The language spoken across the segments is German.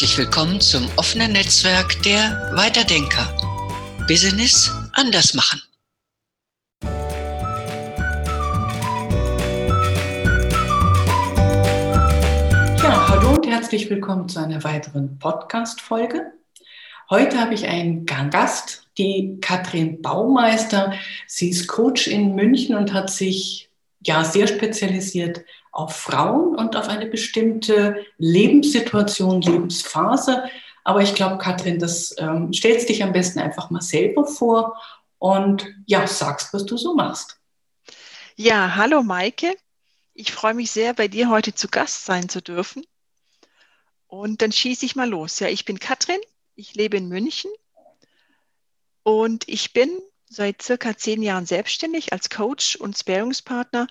Herzlich willkommen zum offenen Netzwerk der Weiterdenker. Business anders machen. Ja, hallo und herzlich willkommen zu einer weiteren Podcast-Folge. Heute habe ich einen Gast, die Katrin Baumeister. Sie ist Coach in München und hat sich ja sehr spezialisiert auf Frauen und auf eine bestimmte Lebenssituation, Lebensphase. Aber ich glaube, Katrin, das ähm, stellst dich am besten einfach mal selber vor und ja, sagst, was du so machst. Ja, hallo Maike. Ich freue mich sehr, bei dir heute zu Gast sein zu dürfen. Und dann schieße ich mal los. Ja, ich bin Katrin, ich lebe in München und ich bin seit circa zehn Jahren selbstständig als Coach und Sparingspartner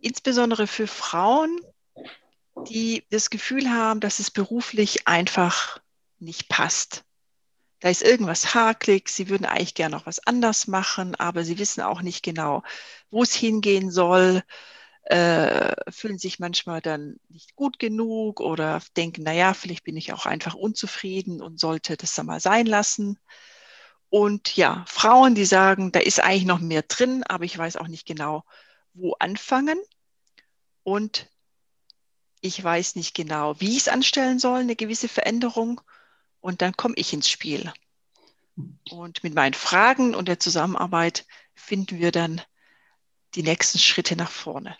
insbesondere für Frauen, die das Gefühl haben, dass es beruflich einfach nicht passt. Da ist irgendwas hakelig, sie würden eigentlich gerne noch was anders machen, aber sie wissen auch nicht genau, wo es hingehen soll, äh, fühlen sich manchmal dann nicht gut genug oder denken, naja, vielleicht bin ich auch einfach unzufrieden und sollte das dann mal sein lassen. Und ja, Frauen, die sagen, da ist eigentlich noch mehr drin, aber ich weiß auch nicht genau, wo anfangen und ich weiß nicht genau, wie ich es anstellen soll, eine gewisse Veränderung. Und dann komme ich ins Spiel. Und mit meinen Fragen und der Zusammenarbeit finden wir dann die nächsten Schritte nach vorne.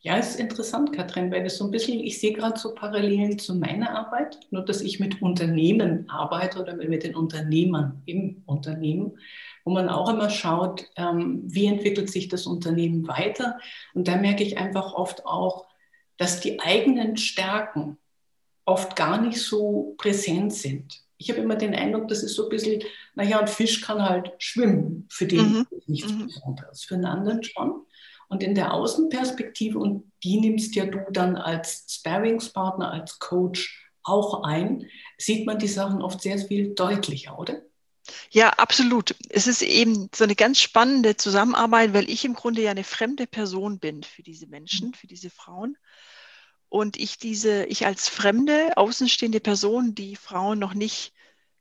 Ja, es ist interessant, Katrin, weil es so ein bisschen, ich sehe gerade so Parallelen zu meiner Arbeit, nur dass ich mit Unternehmen arbeite oder mit den Unternehmern im Unternehmen wo man auch immer schaut, ähm, wie entwickelt sich das Unternehmen weiter. Und da merke ich einfach oft auch, dass die eigenen Stärken oft gar nicht so präsent sind. Ich habe immer den Eindruck, das ist so ein bisschen, naja, ein Fisch kann halt schwimmen, für den mhm. nichts mhm. Besonderes, für einen anderen schon. Und in der Außenperspektive, und die nimmst ja du dann als Sparringspartner, als Coach auch ein, sieht man die Sachen oft sehr viel deutlicher, oder? Ja, absolut. Es ist eben so eine ganz spannende Zusammenarbeit, weil ich im Grunde ja eine fremde Person bin für diese Menschen, für diese Frauen. Und ich diese, ich als fremde, außenstehende Person, die Frauen noch nicht,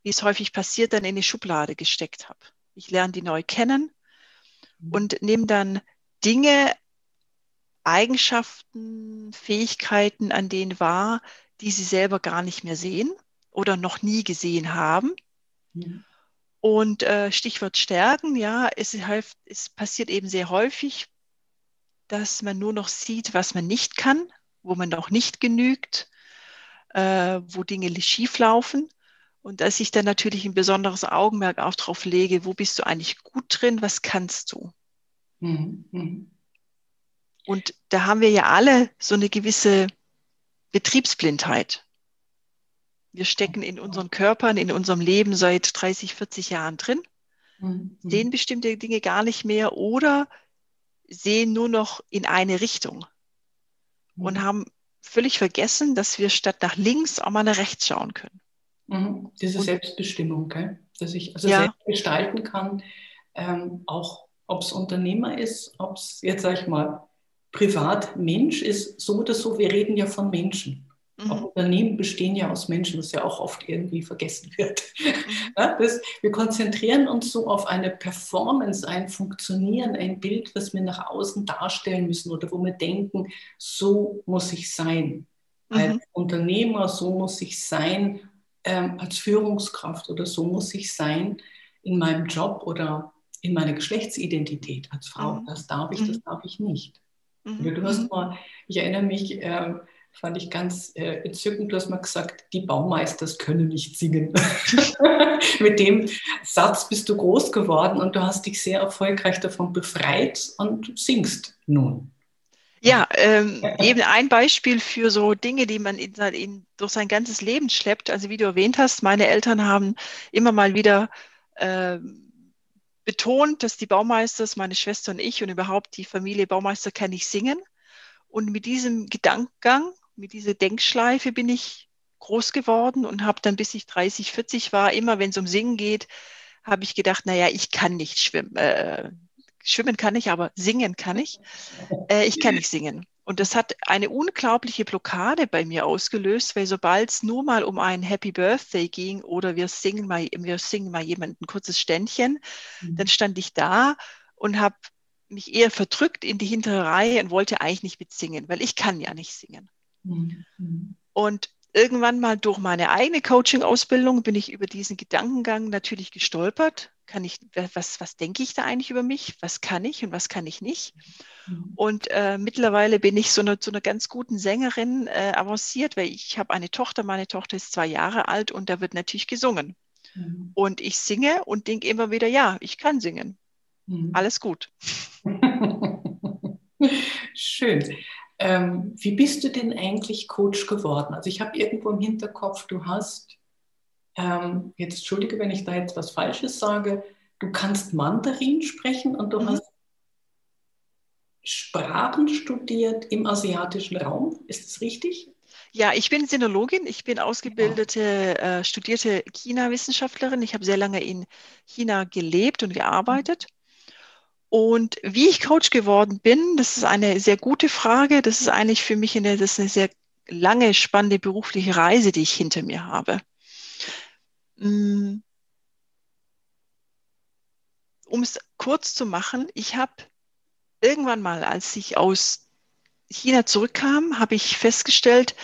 wie es häufig passiert, dann in eine Schublade gesteckt habe. Ich lerne die neu kennen und nehme dann Dinge, Eigenschaften, Fähigkeiten an denen wahr, die sie selber gar nicht mehr sehen oder noch nie gesehen haben. Mhm. Und äh, Stichwort Stärken, ja, es, es passiert eben sehr häufig, dass man nur noch sieht, was man nicht kann, wo man noch nicht genügt, äh, wo Dinge schief laufen. Und dass ich dann natürlich ein besonderes Augenmerk auch drauf lege, wo bist du eigentlich gut drin, was kannst du? Mhm. mhm. Und da haben wir ja alle so eine gewisse Betriebsblindheit. Wir stecken in unseren Körpern, in unserem Leben seit 30, 40 Jahren drin, mhm. sehen bestimmte Dinge gar nicht mehr oder sehen nur noch in eine Richtung mhm. und haben völlig vergessen, dass wir statt nach links auch mal nach rechts schauen können. Mhm. Diese und, Selbstbestimmung, gell? dass ich also ja. selbst gestalten kann, ähm, auch ob es Unternehmer ist, ob es jetzt sage ich mal privat Mensch ist, so oder so, wir reden ja von Menschen. Mhm. Auch Unternehmen bestehen ja aus Menschen, was ja auch oft irgendwie vergessen wird. Mhm. Ja, das, wir konzentrieren uns so auf eine Performance, ein Funktionieren, ein Bild, was wir nach außen darstellen müssen oder wo wir denken, so muss ich sein. Mhm. Als Unternehmer, so muss ich sein, ähm, als Führungskraft oder so muss ich sein in meinem Job oder in meiner Geschlechtsidentität als Frau. Mhm. Das darf ich, das mhm. darf ich nicht. Mhm. Du hast mal, ich erinnere mich, äh, fand ich ganz äh, entzückend. Du hast mal gesagt, die Baumeisters können nicht singen. Mit dem Satz bist du groß geworden und du hast dich sehr erfolgreich davon befreit und singst nun. Ja, ähm, eben ein Beispiel für so Dinge, die man in, in, durch sein ganzes Leben schleppt. Also wie du erwähnt hast, meine Eltern haben immer mal wieder äh, betont, dass die Baumeisters, meine Schwester und ich und überhaupt die Familie Baumeister kann nicht singen. Und mit diesem Gedankengang mit dieser Denkschleife bin ich groß geworden und habe dann, bis ich 30, 40 war, immer wenn es um Singen geht, habe ich gedacht, naja, ich kann nicht schwimmen. Äh, schwimmen kann ich, aber singen kann ich. Äh, ich kann nicht singen. Und das hat eine unglaubliche Blockade bei mir ausgelöst, weil sobald es nur mal um ein Happy Birthday ging oder wir singen mal, wir singen mal jemand ein kurzes Ständchen, mhm. dann stand ich da und habe mich eher verdrückt in die hintere Reihe und wollte eigentlich nicht mitsingen, weil ich kann ja nicht singen. Mhm. Und irgendwann mal durch meine eigene Coaching-Ausbildung bin ich über diesen Gedankengang natürlich gestolpert. Kann ich, was, was denke ich da eigentlich über mich? Was kann ich und was kann ich nicht? Mhm. Und äh, mittlerweile bin ich so eine, zu einer ganz guten Sängerin äh, avanciert, weil ich habe eine Tochter, meine Tochter ist zwei Jahre alt und da wird natürlich gesungen. Mhm. Und ich singe und denke immer wieder, ja, ich kann singen. Mhm. Alles gut. Schön. Ähm, wie bist du denn eigentlich Coach geworden? Also ich habe irgendwo im Hinterkopf, du hast, ähm, jetzt entschuldige, wenn ich da jetzt was Falsches sage, du kannst Mandarin sprechen und du mhm. hast Sprachen studiert im asiatischen Raum. Ist das richtig? Ja, ich bin Sinologin. Ich bin ausgebildete, äh, studierte China-Wissenschaftlerin. Ich habe sehr lange in China gelebt und gearbeitet. Und wie ich Coach geworden bin, das ist eine sehr gute Frage. Das ist eigentlich für mich eine, das ist eine sehr lange, spannende berufliche Reise, die ich hinter mir habe. Mm. Um es kurz zu machen, ich habe irgendwann mal, als ich aus China zurückkam, habe ich festgestellt,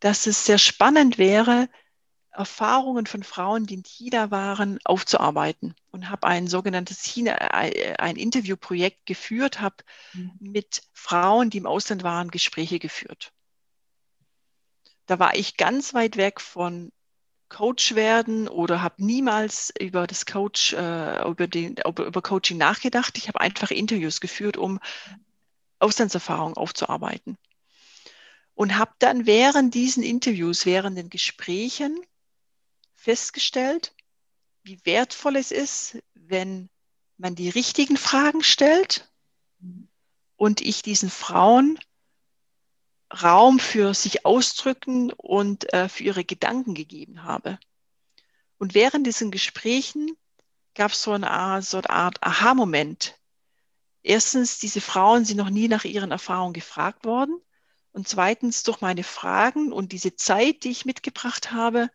dass es sehr spannend wäre, Erfahrungen von Frauen, die in China waren, aufzuarbeiten und habe ein sogenanntes China, äh, ein Interviewprojekt geführt, habe mhm. mit Frauen, die im Ausland waren, Gespräche geführt. Da war ich ganz weit weg von Coach werden oder habe niemals über das Coach, äh, über, den, über Coaching nachgedacht. Ich habe einfach Interviews geführt, um Auslandserfahrungen aufzuarbeiten. Und habe dann während diesen Interviews, während den Gesprächen festgestellt, wie wertvoll es ist, wenn man die richtigen Fragen stellt und ich diesen Frauen Raum für sich ausdrücken und äh, für ihre Gedanken gegeben habe. Und während diesen Gesprächen gab es so eine so eine Art Aha-Moment. Erstens, diese Frauen sind noch nie nach ihren Erfahrungen gefragt worden. Und zweitens, durch meine Fragen und diese Zeit, die ich mitgebracht habe,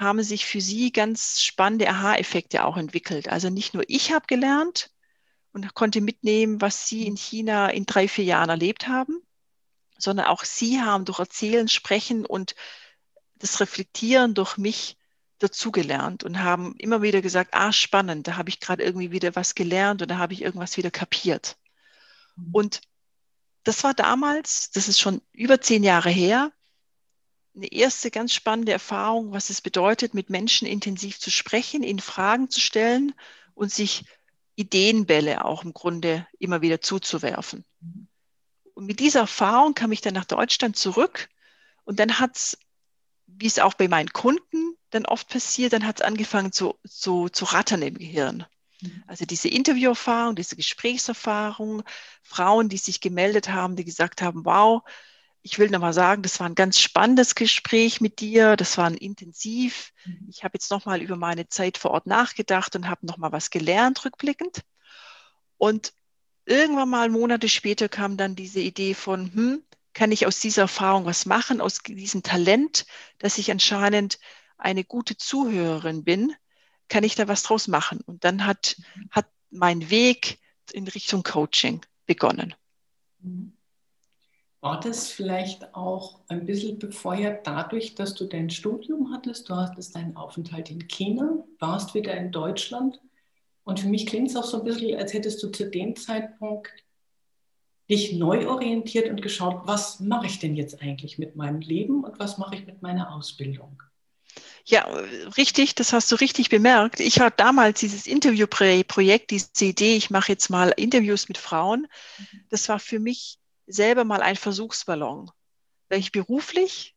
haben sich für sie ganz spannende Aha-Effekte auch entwickelt. Also nicht nur ich habe gelernt und konnte mitnehmen, was sie in China in drei, vier Jahren erlebt haben, sondern auch sie haben durch Erzählen, Sprechen und das Reflektieren durch mich dazugelernt und haben immer wieder gesagt, ah, spannend, da habe ich gerade irgendwie wieder was gelernt und da habe ich irgendwas wieder kapiert. Mhm. Und das war damals, das ist schon über zehn Jahre her, eine erste ganz spannende Erfahrung, was es bedeutet, mit Menschen intensiv zu sprechen, ihnen Fragen zu stellen und sich Ideenbälle auch im Grunde immer wieder zuzuwerfen. Und mit dieser Erfahrung kam ich dann nach Deutschland zurück und dann hat es, wie es auch bei meinen Kunden dann oft passiert, dann hat es angefangen zu, zu, zu rattern im Gehirn. Also diese Interviewerfahrung, diese Gesprächserfahrung, Frauen, die sich gemeldet haben, die gesagt haben, wow, ich will nochmal sagen, das war ein ganz spannendes Gespräch mit dir. Das war ein intensiv. Mhm. Ich habe jetzt nochmal über meine Zeit vor Ort nachgedacht und habe nochmal was gelernt, rückblickend. Und irgendwann mal Monate später kam dann diese Idee von, hm, kann ich aus dieser Erfahrung was machen, aus diesem Talent, dass ich anscheinend eine gute Zuhörerin bin, kann ich da was draus machen? Und dann hat, mhm. hat mein Weg in Richtung Coaching begonnen. Mhm. War das vielleicht auch ein bisschen befeuert dadurch, dass du dein Studium hattest? Du hattest deinen Aufenthalt in China, warst wieder in Deutschland. Und für mich klingt es auch so ein bisschen, als hättest du zu dem Zeitpunkt dich neu orientiert und geschaut, was mache ich denn jetzt eigentlich mit meinem Leben und was mache ich mit meiner Ausbildung? Ja, richtig, das hast du richtig bemerkt. Ich hatte damals dieses Interviewprojekt, diese Idee, ich mache jetzt mal Interviews mit Frauen. Mhm. Das war für mich selber mal ein Versuchsballon, weil ich beruflich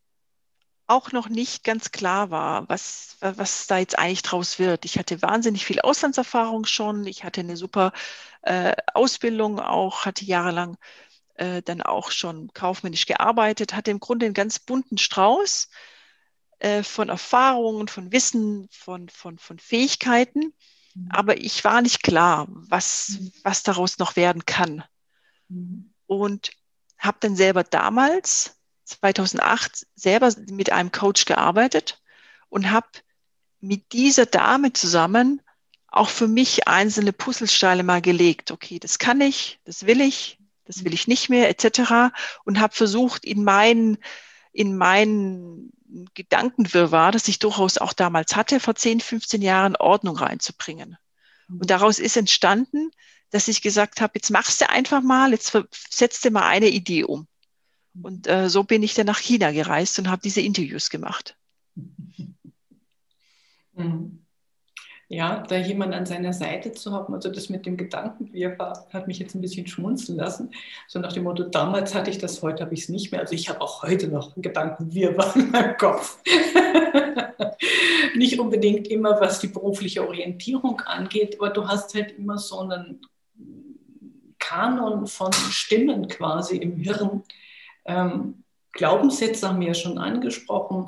auch noch nicht ganz klar war, was, was da jetzt eigentlich draus wird. Ich hatte wahnsinnig viel Auslandserfahrung schon. Ich hatte eine super äh, Ausbildung auch, hatte jahrelang äh, dann auch schon kaufmännisch gearbeitet, hatte im Grunde einen ganz bunten Strauß äh, von Erfahrungen, von Wissen, von, von, von Fähigkeiten. Mhm. Aber ich war nicht klar, was, mhm. was daraus noch werden kann. Mhm. Und habe dann selber damals, 2008, selber mit einem Coach gearbeitet und habe mit dieser Dame zusammen auch für mich einzelne Puzzlesteine mal gelegt. Okay, das kann ich, das will ich, das will ich nicht mehr, etc. Und habe versucht, in meinen, in meinen Gedankenwirrwarr, das ich durchaus auch damals hatte, vor 10, 15 Jahren Ordnung reinzubringen. Und daraus ist entstanden, dass ich gesagt habe, jetzt machst du einfach mal, jetzt setzt du mal eine Idee um. Und äh, so bin ich dann nach China gereist und habe diese Interviews gemacht. Mhm. Ja, da jemand an seiner Seite zu haben, also das mit dem Gedankenwirrwarr hat mich jetzt ein bisschen schmunzeln lassen. So nach dem Motto, damals hatte ich das, heute habe ich es nicht mehr. Also ich habe auch heute noch einen Gedankenwirrwarr in meinem Kopf. nicht unbedingt immer, was die berufliche Orientierung angeht, aber du hast halt immer so einen Kanon von Stimmen quasi im Hirn. Ähm, Glaubenssätze haben wir ja schon angesprochen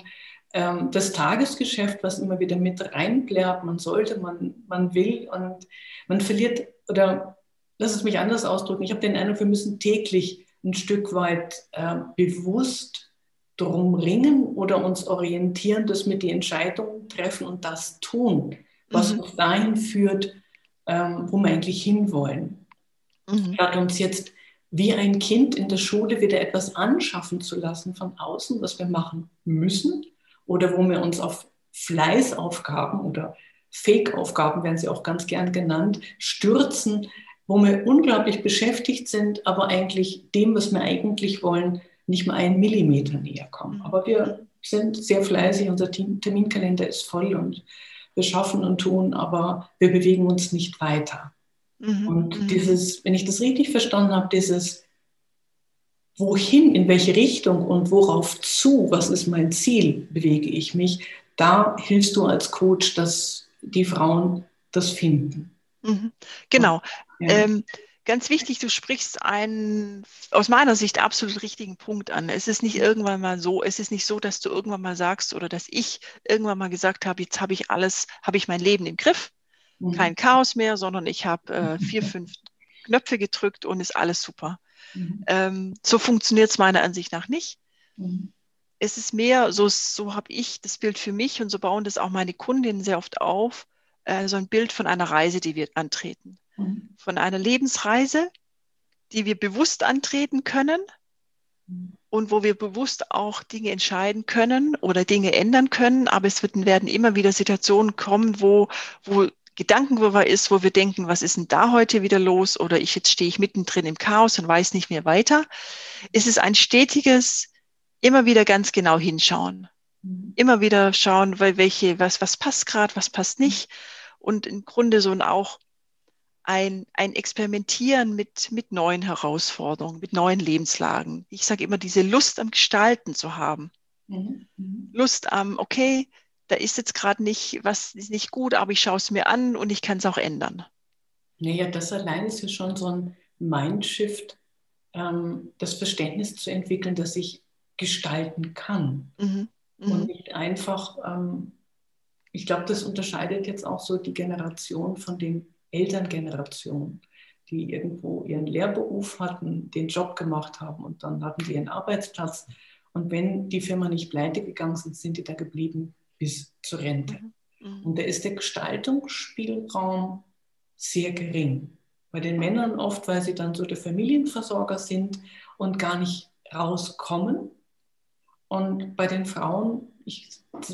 ähm, das Tagesgeschäft, was immer wieder mit reinblärt, man sollte, man, man will und man verliert, oder lass es mich anders ausdrücken, ich habe den Eindruck, wir müssen täglich ein Stück weit äh, bewusst drum ringen oder uns orientieren, dass wir die Entscheidungen treffen und das tun, was mhm. uns dahin führt, ähm, wo wir eigentlich hinwollen. Mhm. Statt uns jetzt wie ein Kind in der Schule wieder etwas anschaffen zu lassen von außen, was wir machen müssen, oder wo wir uns auf Fleißaufgaben oder Fake-Aufgaben werden sie auch ganz gern genannt, stürzen, wo wir unglaublich beschäftigt sind, aber eigentlich dem, was wir eigentlich wollen, nicht mal einen Millimeter näher kommen. Aber wir sind sehr fleißig, unser Terminkalender ist voll und wir schaffen und tun, aber wir bewegen uns nicht weiter. Mhm. Und mhm. dieses, wenn ich das richtig verstanden habe, dieses wohin, in welche Richtung und worauf zu, was ist mein Ziel, bewege ich mich, da hilfst du als Coach, dass die Frauen das finden. Mhm. Genau. Ja. Ähm, ganz wichtig, du sprichst einen aus meiner Sicht absolut richtigen Punkt an. Es ist nicht irgendwann mal so, es ist nicht so, dass du irgendwann mal sagst oder dass ich irgendwann mal gesagt habe, jetzt habe ich alles, habe ich mein Leben im Griff, mhm. kein Chaos mehr, sondern ich habe äh, vier, fünf Knöpfe gedrückt und ist alles super. Mhm. Ähm, so funktioniert es meiner Ansicht nach nicht. Mhm. Es ist mehr, so, so habe ich das Bild für mich und so bauen das auch meine Kundinnen sehr oft auf, äh, so ein Bild von einer Reise, die wir antreten. Mhm. Von einer Lebensreise, die wir bewusst antreten können mhm. und wo wir bewusst auch Dinge entscheiden können oder Dinge ändern können. Aber es werden immer wieder Situationen kommen, wo, wo Gedankenwirrwarr ist, wo wir denken, was ist denn da heute wieder los? Oder ich jetzt stehe ich mittendrin im Chaos und weiß nicht mehr weiter. Es ist ein stetiges, immer wieder ganz genau hinschauen. Mhm. Immer wieder schauen, weil welche, was, was passt gerade, was passt nicht. Und im Grunde so ein auch ein, ein Experimentieren mit, mit neuen Herausforderungen, mit neuen Lebenslagen. Ich sage immer, diese Lust am Gestalten zu haben. Mhm. mhm. Lust am, okay, da ist jetzt gerade nicht, was ist nicht gut, aber ich schaue es mir an und ich kann es auch ändern. Naja, das allein ist ja schon so ein Mindshift, ähm, das Verständnis zu entwickeln, dass ich gestalten kann. Mhm. Mhm. Und nicht einfach, ähm, ich glaube, das unterscheidet jetzt auch so die Generation von den Elterngenerationen, die irgendwo ihren Lehrberuf hatten, den Job gemacht haben und dann hatten sie ihren Arbeitsplatz. Und wenn die Firma nicht pleite gegangen sind, sind die da geblieben bis zur Rente. Mhm. Und da ist der Gestaltungsspielraum sehr gering. Bei den Männern oft, weil sie dann so der Familienversorger sind und gar nicht rauskommen. Und bei den Frauen, ich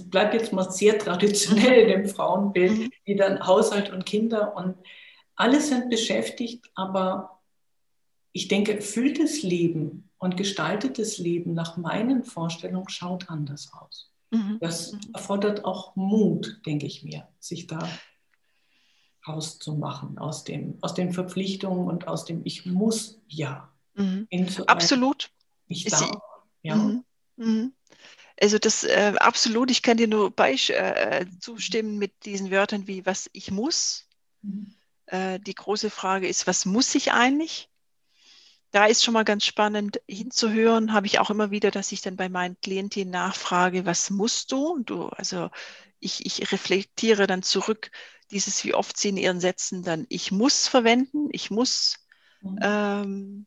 bleibe jetzt mal sehr traditionell in dem Frauenbild, mhm. die dann Haushalt und Kinder und alle sind beschäftigt, aber ich denke, erfülltes Leben und gestaltetes Leben nach meinen Vorstellungen schaut anders aus. Mhm. Das erfordert auch Mut, denke ich mir, sich da rauszumachen aus, dem, aus den Verpflichtungen und aus dem Ich muss ja. Mhm. Absolut. Ich darf. Ja. Mhm. mhm. Also das äh, absolut, ich kann dir nur beisch, äh, zustimmen mit diesen Wörtern wie was ich muss. Mhm. Äh, die große Frage ist, was muss ich eigentlich? Da ist schon mal ganz spannend hinzuhören, habe ich auch immer wieder, dass ich dann bei meinen Klientinnen nachfrage, was musst du? du also ich, ich reflektiere dann zurück, dieses, wie oft sie in ihren Sätzen dann ich muss verwenden, ich muss mhm. ähm,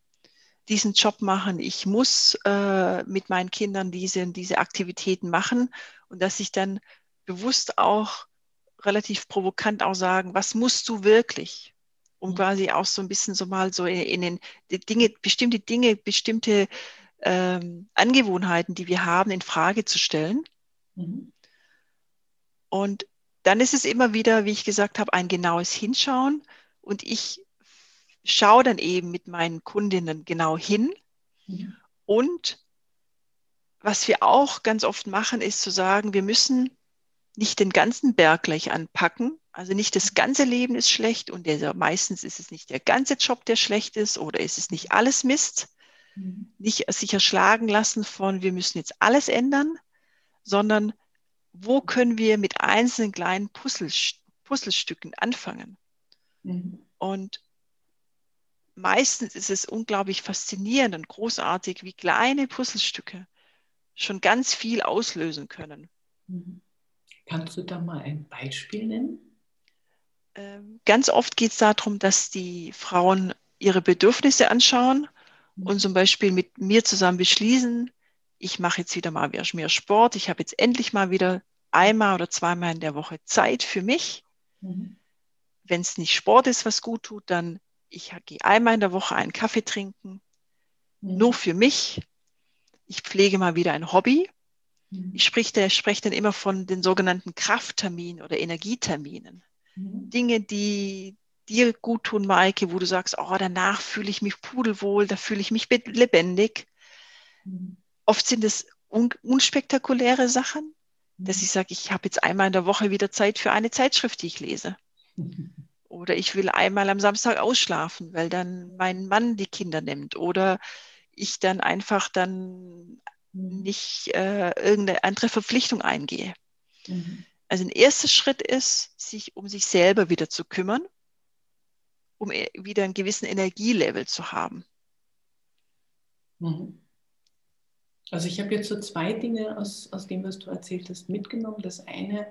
diesen Job machen, ich muss äh, mit meinen Kindern diese, diese Aktivitäten machen und dass ich dann bewusst auch relativ provokant auch sagen, was musst du wirklich? Um quasi auch so ein bisschen so mal so in, in den Dinge, bestimmte Dinge, bestimmte ähm, Angewohnheiten, die wir haben, in Frage zu stellen. Mhm. Und dann ist es immer wieder, wie ich gesagt habe, ein genaues Hinschauen. Und ich schaue dann eben mit meinen Kundinnen genau hin. Mhm. Und was wir auch ganz oft machen, ist zu sagen, wir müssen nicht den ganzen Berg gleich anpacken. Also nicht das ganze Leben ist schlecht und der, meistens ist es nicht der ganze Job, der schlecht ist oder ist es nicht alles Mist. Mhm. Nicht sich erschlagen lassen von, wir müssen jetzt alles ändern, sondern wo können wir mit einzelnen kleinen Puzzle, Puzzlestücken anfangen? Mhm. Und meistens ist es unglaublich faszinierend und großartig, wie kleine Puzzlestücke schon ganz viel auslösen können. Mhm. Kannst du da mal ein Beispiel nennen? Ähm, ganz oft geht es darum, dass die Frauen ihre Bedürfnisse anschauen mhm. und zum Beispiel mit mir zusammen beschließen, ich mache jetzt wieder mal mehr Sport, ich habe jetzt endlich mal wieder einmal oder zweimal in der Woche Zeit für mich. Mhm. Wenn es nicht Sport ist, was gut tut, dann ich gehe einmal in der Woche einen Kaffee trinken, mhm. nur für mich. Ich pflege mal wieder ein Hobby. Mhm. Ich spreche, spreche dann immer von den sogenannten Kraftterminen oder Energieterminen. Mhm. Dinge, die dir gut tun, Maike, wo du sagst, oh, danach fühle ich mich pudelwohl, da fühle ich mich lebendig. Mhm. Oft sind es un unspektakuläre Sachen, dass mhm. ich sage, ich habe jetzt einmal in der Woche wieder Zeit für eine Zeitschrift, die ich lese. Oder ich will einmal am Samstag ausschlafen, weil dann mein Mann die Kinder nimmt. Oder ich dann einfach dann nicht äh, irgendeine andere Verpflichtung eingehe. Mhm. Also ein erster Schritt ist, sich um sich selber wieder zu kümmern, um e, wieder einen gewissen Energielevel zu haben. Mhm. Also ich habe jetzt so zwei Dinge aus, aus dem, was du erzählt hast, mitgenommen. Das eine,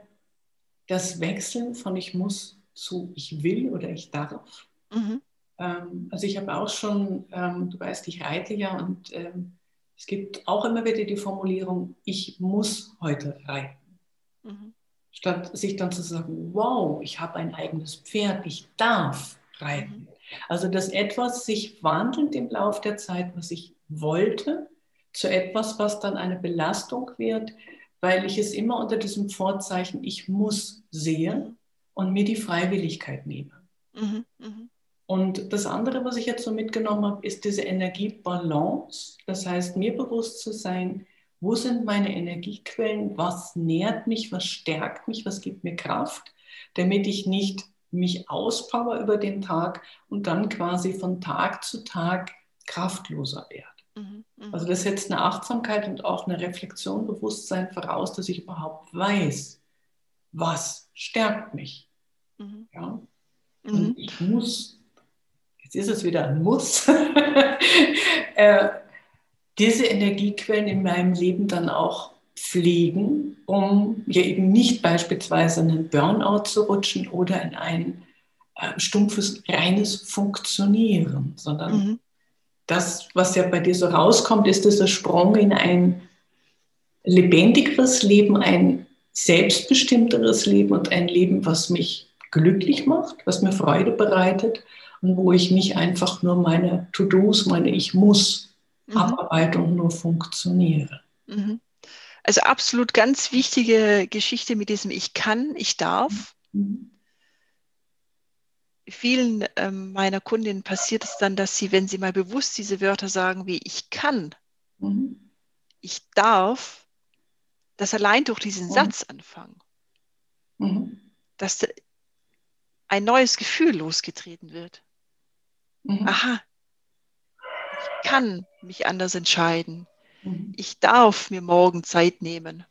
das Wechseln von ich muss zu ich will oder ich darf. Mhm. Ähm, also ich habe auch schon, ähm, du weißt, ich reite ja und ähm, es gibt auch immer wieder die Formulierung, ich muss heute reiten. Mhm. Statt sich dann zu sagen, wow, ich habe ein eigenes Pferd, ich darf reiten. Mhm. Also dass etwas sich wandelt im Laufe der Zeit, was ich wollte, zu etwas, was dann eine Belastung wird, weil ich es immer unter diesem Vorzeichen, ich muss sehe und mir die Freiwilligkeit nehme. Mhm. Mhm. Und das andere, was ich jetzt so mitgenommen habe, ist diese Energiebalance. Das heißt, mir bewusst zu sein, wo sind meine Energiequellen, was nährt mich, was stärkt mich, was gibt mir Kraft, damit ich nicht mich auspower über den Tag und dann quasi von Tag zu Tag kraftloser werde. Mhm, mh. Also das setzt eine Achtsamkeit und auch eine Reflexion, Bewusstsein voraus, dass ich überhaupt weiß, was stärkt mich. Mhm. Ja? Und mhm. ich muss jetzt ist es wieder ein Muss, äh, diese Energiequellen in meinem Leben dann auch pflegen, um ja eben nicht beispielsweise in einen Burnout zu rutschen oder in ein äh, stumpfes, reines Funktionieren, sondern mhm. das, was ja bei dir so rauskommt, ist dieser Sprung in ein lebendigeres Leben, ein selbstbestimmteres Leben und ein Leben, was mich glücklich macht, was mir Freude bereitet und wo ich nicht einfach nur meine To-Dos, meine Ich muss mhm. Abarbeitung nur funktioniere. Mhm. Also absolut ganz wichtige Geschichte mit diesem Ich kann, ich darf. Mhm. Vielen ähm, meiner Kundinnen passiert es dann, dass sie, wenn sie mal bewusst diese Wörter sagen wie ich kann, mhm. ich darf, das allein durch diesen mhm. Satz anfangen. Dass ein neues Gefühl losgetreten wird. Aha, ich kann mich anders entscheiden. Mhm. Ich darf mir morgen Zeit nehmen.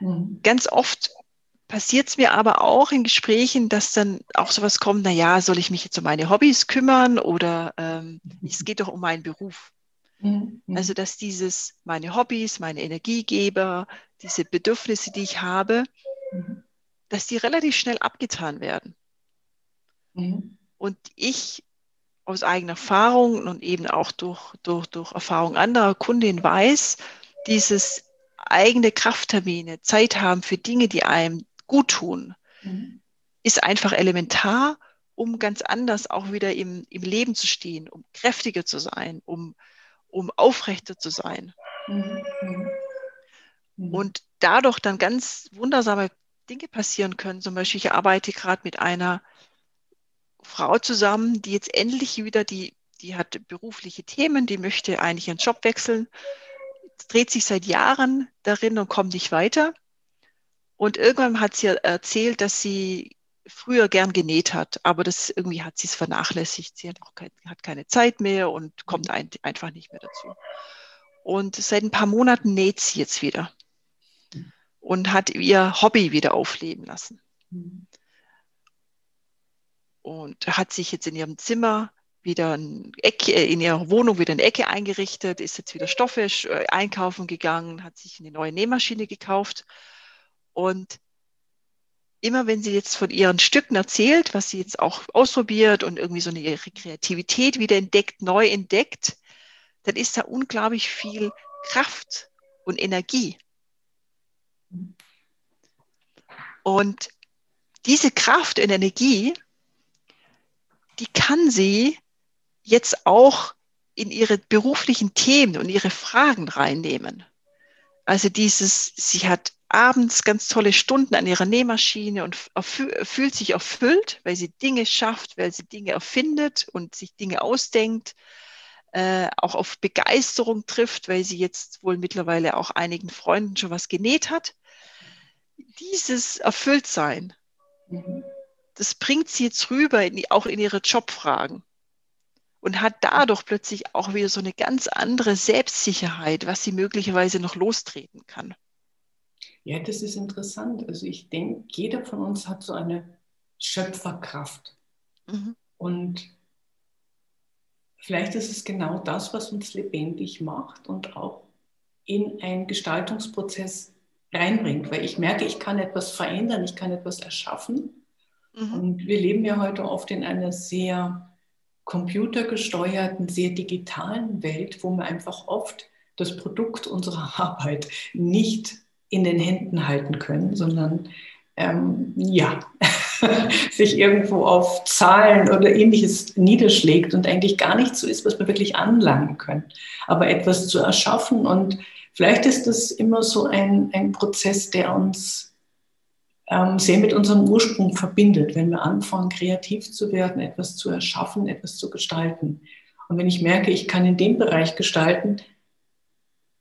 Mhm. Ganz oft passiert es mir aber auch in Gesprächen, dass dann auch sowas kommt, naja, soll ich mich jetzt um meine Hobbys kümmern oder ähm, es geht doch um meinen Beruf. Mhm. Also dass dieses, meine Hobbys, meine Energiegeber, diese Bedürfnisse, die ich habe, mhm. dass die relativ schnell abgetan werden. Und ich aus eigener Erfahrung und eben auch durch, durch, durch Erfahrung anderer Kundinnen weiß, dieses eigene Krafttermine, Zeit haben für Dinge, die einem gut tun, mhm. ist einfach elementar, um ganz anders auch wieder im, im Leben zu stehen, um kräftiger zu sein, um, um aufrechter zu sein. Mhm. Mhm. Und dadurch dann ganz wundersame Dinge passieren können. Zum Beispiel, ich arbeite gerade mit einer Frau zusammen, die jetzt endlich wieder die, die hat berufliche Themen, die möchte eigentlich ihren Job wechseln, dreht sich seit Jahren darin und kommt nicht weiter. Und irgendwann hat sie erzählt, dass sie früher gern genäht hat, aber das irgendwie hat sie es vernachlässigt. Sie hat auch kein, hat keine Zeit mehr und kommt ein, einfach nicht mehr dazu. Und seit ein paar Monaten näht sie jetzt wieder und hat ihr Hobby wieder aufleben lassen. Und hat sich jetzt in ihrem Zimmer wieder ein Ecke, äh, in ihrer Wohnung wieder eine Ecke eingerichtet, ist jetzt wieder Stoffe äh, einkaufen gegangen, hat sich eine neue Nähmaschine gekauft. Und immer wenn sie jetzt von ihren Stücken erzählt, was sie jetzt auch ausprobiert und irgendwie so eine ihre Kreativität wieder entdeckt, neu entdeckt, dann ist da unglaublich viel Kraft und Energie. Und diese Kraft und Energie, die kann sie jetzt auch in ihre beruflichen Themen und ihre Fragen reinnehmen. Also dieses, sie hat abends ganz tolle Stunden an ihrer Nähmaschine und fühlt sich erfüllt, weil sie Dinge schafft, weil sie Dinge erfindet und sich Dinge ausdenkt, äh, auch auf Begeisterung trifft, weil sie jetzt wohl mittlerweile auch einigen Freunden schon was genäht hat dieses Erfülltsein, mhm. Das bringt sie jetzt rüber, in die, auch in ihre Jobfragen und hat dadurch plötzlich auch wieder so eine ganz andere Selbstsicherheit, was sie möglicherweise noch lostreten kann. Ja, das ist interessant. Also ich denke, jeder von uns hat so eine Schöpferkraft. Mhm. Und vielleicht ist es genau das, was uns lebendig macht und auch in einen Gestaltungsprozess reinbringt, weil ich merke, ich kann etwas verändern, ich kann etwas erschaffen. Mhm. Und wir leben ja heute oft in einer sehr computergesteuerten, sehr digitalen Welt, wo wir einfach oft das Produkt unserer Arbeit nicht in den Händen halten können, sondern ähm, ja, sich irgendwo auf Zahlen oder ähnliches niederschlägt und eigentlich gar nicht so ist, was wir wirklich anlangen können. Aber etwas zu erschaffen und Vielleicht ist das immer so ein, ein Prozess, der uns sehr mit unserem Ursprung verbindet, wenn wir anfangen, kreativ zu werden, etwas zu erschaffen, etwas zu gestalten. Und wenn ich merke, ich kann in dem Bereich gestalten,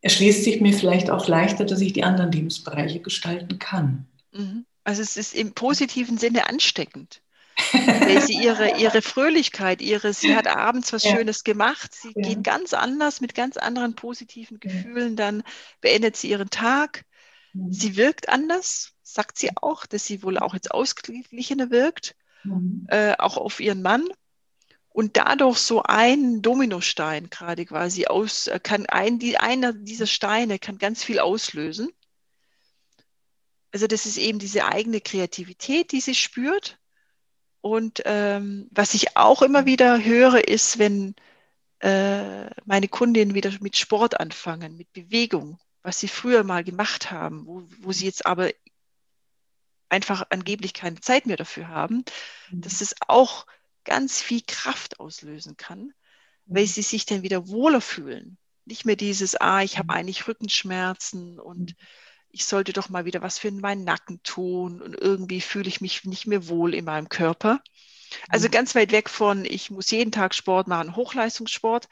erschließt sich mir vielleicht auch leichter, dass ich die anderen Lebensbereiche gestalten kann. Mhm. Also es ist im positiven Sinne ansteckend weil sie ihre, ihre Fröhlichkeit, ihre, sie hat abends was ja. Schönes gemacht, sie ja. geht ganz anders mit ganz anderen positiven Gefühlen, dann beendet sie ihren Tag. Mhm. Sie wirkt anders, sagt sie auch, dass sie wohl auch jetzt ausgeglichener wirkt, mhm. äh, auch auf ihren Mann. Und dadurch so ein Dominostein gerade quasi aus, äh, kann ein, die, einer dieser Steine kann ganz viel auslösen. Also das ist eben diese eigene Kreativität, die sie spürt und ähm, was ich auch immer wieder höre, ist, wenn äh, meine Kundinnen wieder mit Sport anfangen, mit Bewegung, was sie früher mal gemacht haben, wo, wo sie jetzt aber einfach angeblich keine Zeit mehr dafür haben, mhm. dass es auch ganz viel Kraft auslösen kann, weil mhm. sie sich dann wieder wohler fühlen. Nicht mehr dieses, ah, ich habe mhm. eigentlich Rückenschmerzen und mhm ich sollte doch mal wieder was für meinen Nacken tun und irgendwie fühle ich mich nicht mehr wohl in meinem Körper. Also ganz weit weg von, ich muss jeden Tag Sport machen, Hochleistungssport,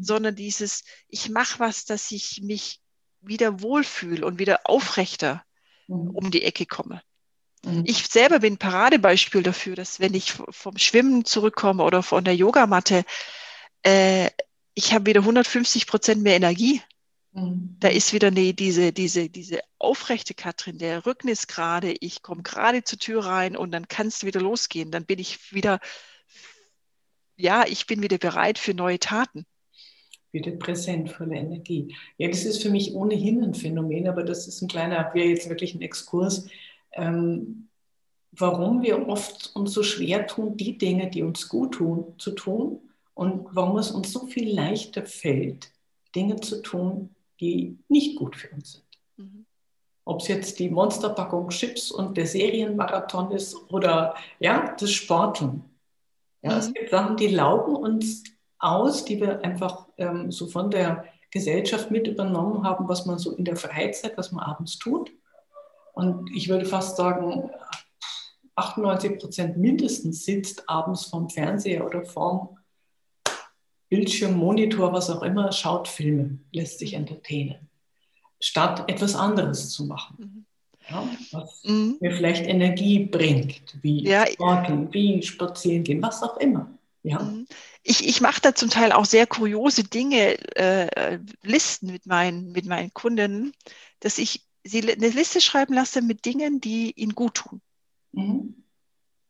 sondern dieses, ich mache was, dass ich mich wieder wohlfühle und wieder aufrechter um die Ecke komme. Mhm. Ich selber bin ein Paradebeispiel dafür, dass wenn ich vom Schwimmen zurückkomme oder von der Yogamatte, äh, ich habe wieder 150 Prozent mehr Energie. Mhm. Da ist wieder nee, diese, diese, diese aufrechte Katrin, der Rücken ist gerade, ich komme gerade zur Tür rein und dann kann es wieder losgehen. Dann bin ich wieder, ja, ich bin wieder bereit für neue Taten. Wieder präsent, voller Energie. Ja, das ist für mich ohnehin ein Phänomen, aber das ist ein kleiner, wäre jetzt wirklich ein Exkurs. Ähm, warum wir oft uns so schwer tun, die Dinge, die uns gut tun, zu tun und warum es uns so viel leichter fällt, Dinge zu tun, die nicht gut für uns sind. Mhm. Ob es jetzt die Monsterpackung Chips und der Serienmarathon ist oder ja, das Sporteln. Ja, mhm. Es gibt Sachen, die laugen uns aus, die wir einfach ähm, so von der Gesellschaft mit übernommen haben, was man so in der Freizeit, was man abends tut. Und ich würde fast sagen, 98 Prozent mindestens sitzt abends vorm Fernseher oder vorm Bildschirm, Monitor, was auch immer, schaut Filme, lässt sich entertainen, statt etwas anderes zu machen. Mhm. Ja, was mhm. mir vielleicht Energie bringt, wie ja. Sporten, wie spazieren gehen, was auch immer. Ja. Mhm. Ich, ich mache da zum Teil auch sehr kuriose Dinge, äh, Listen mit meinen, mit meinen Kunden, dass ich sie eine Liste schreiben lasse mit Dingen, die ihnen gut tun. Mhm.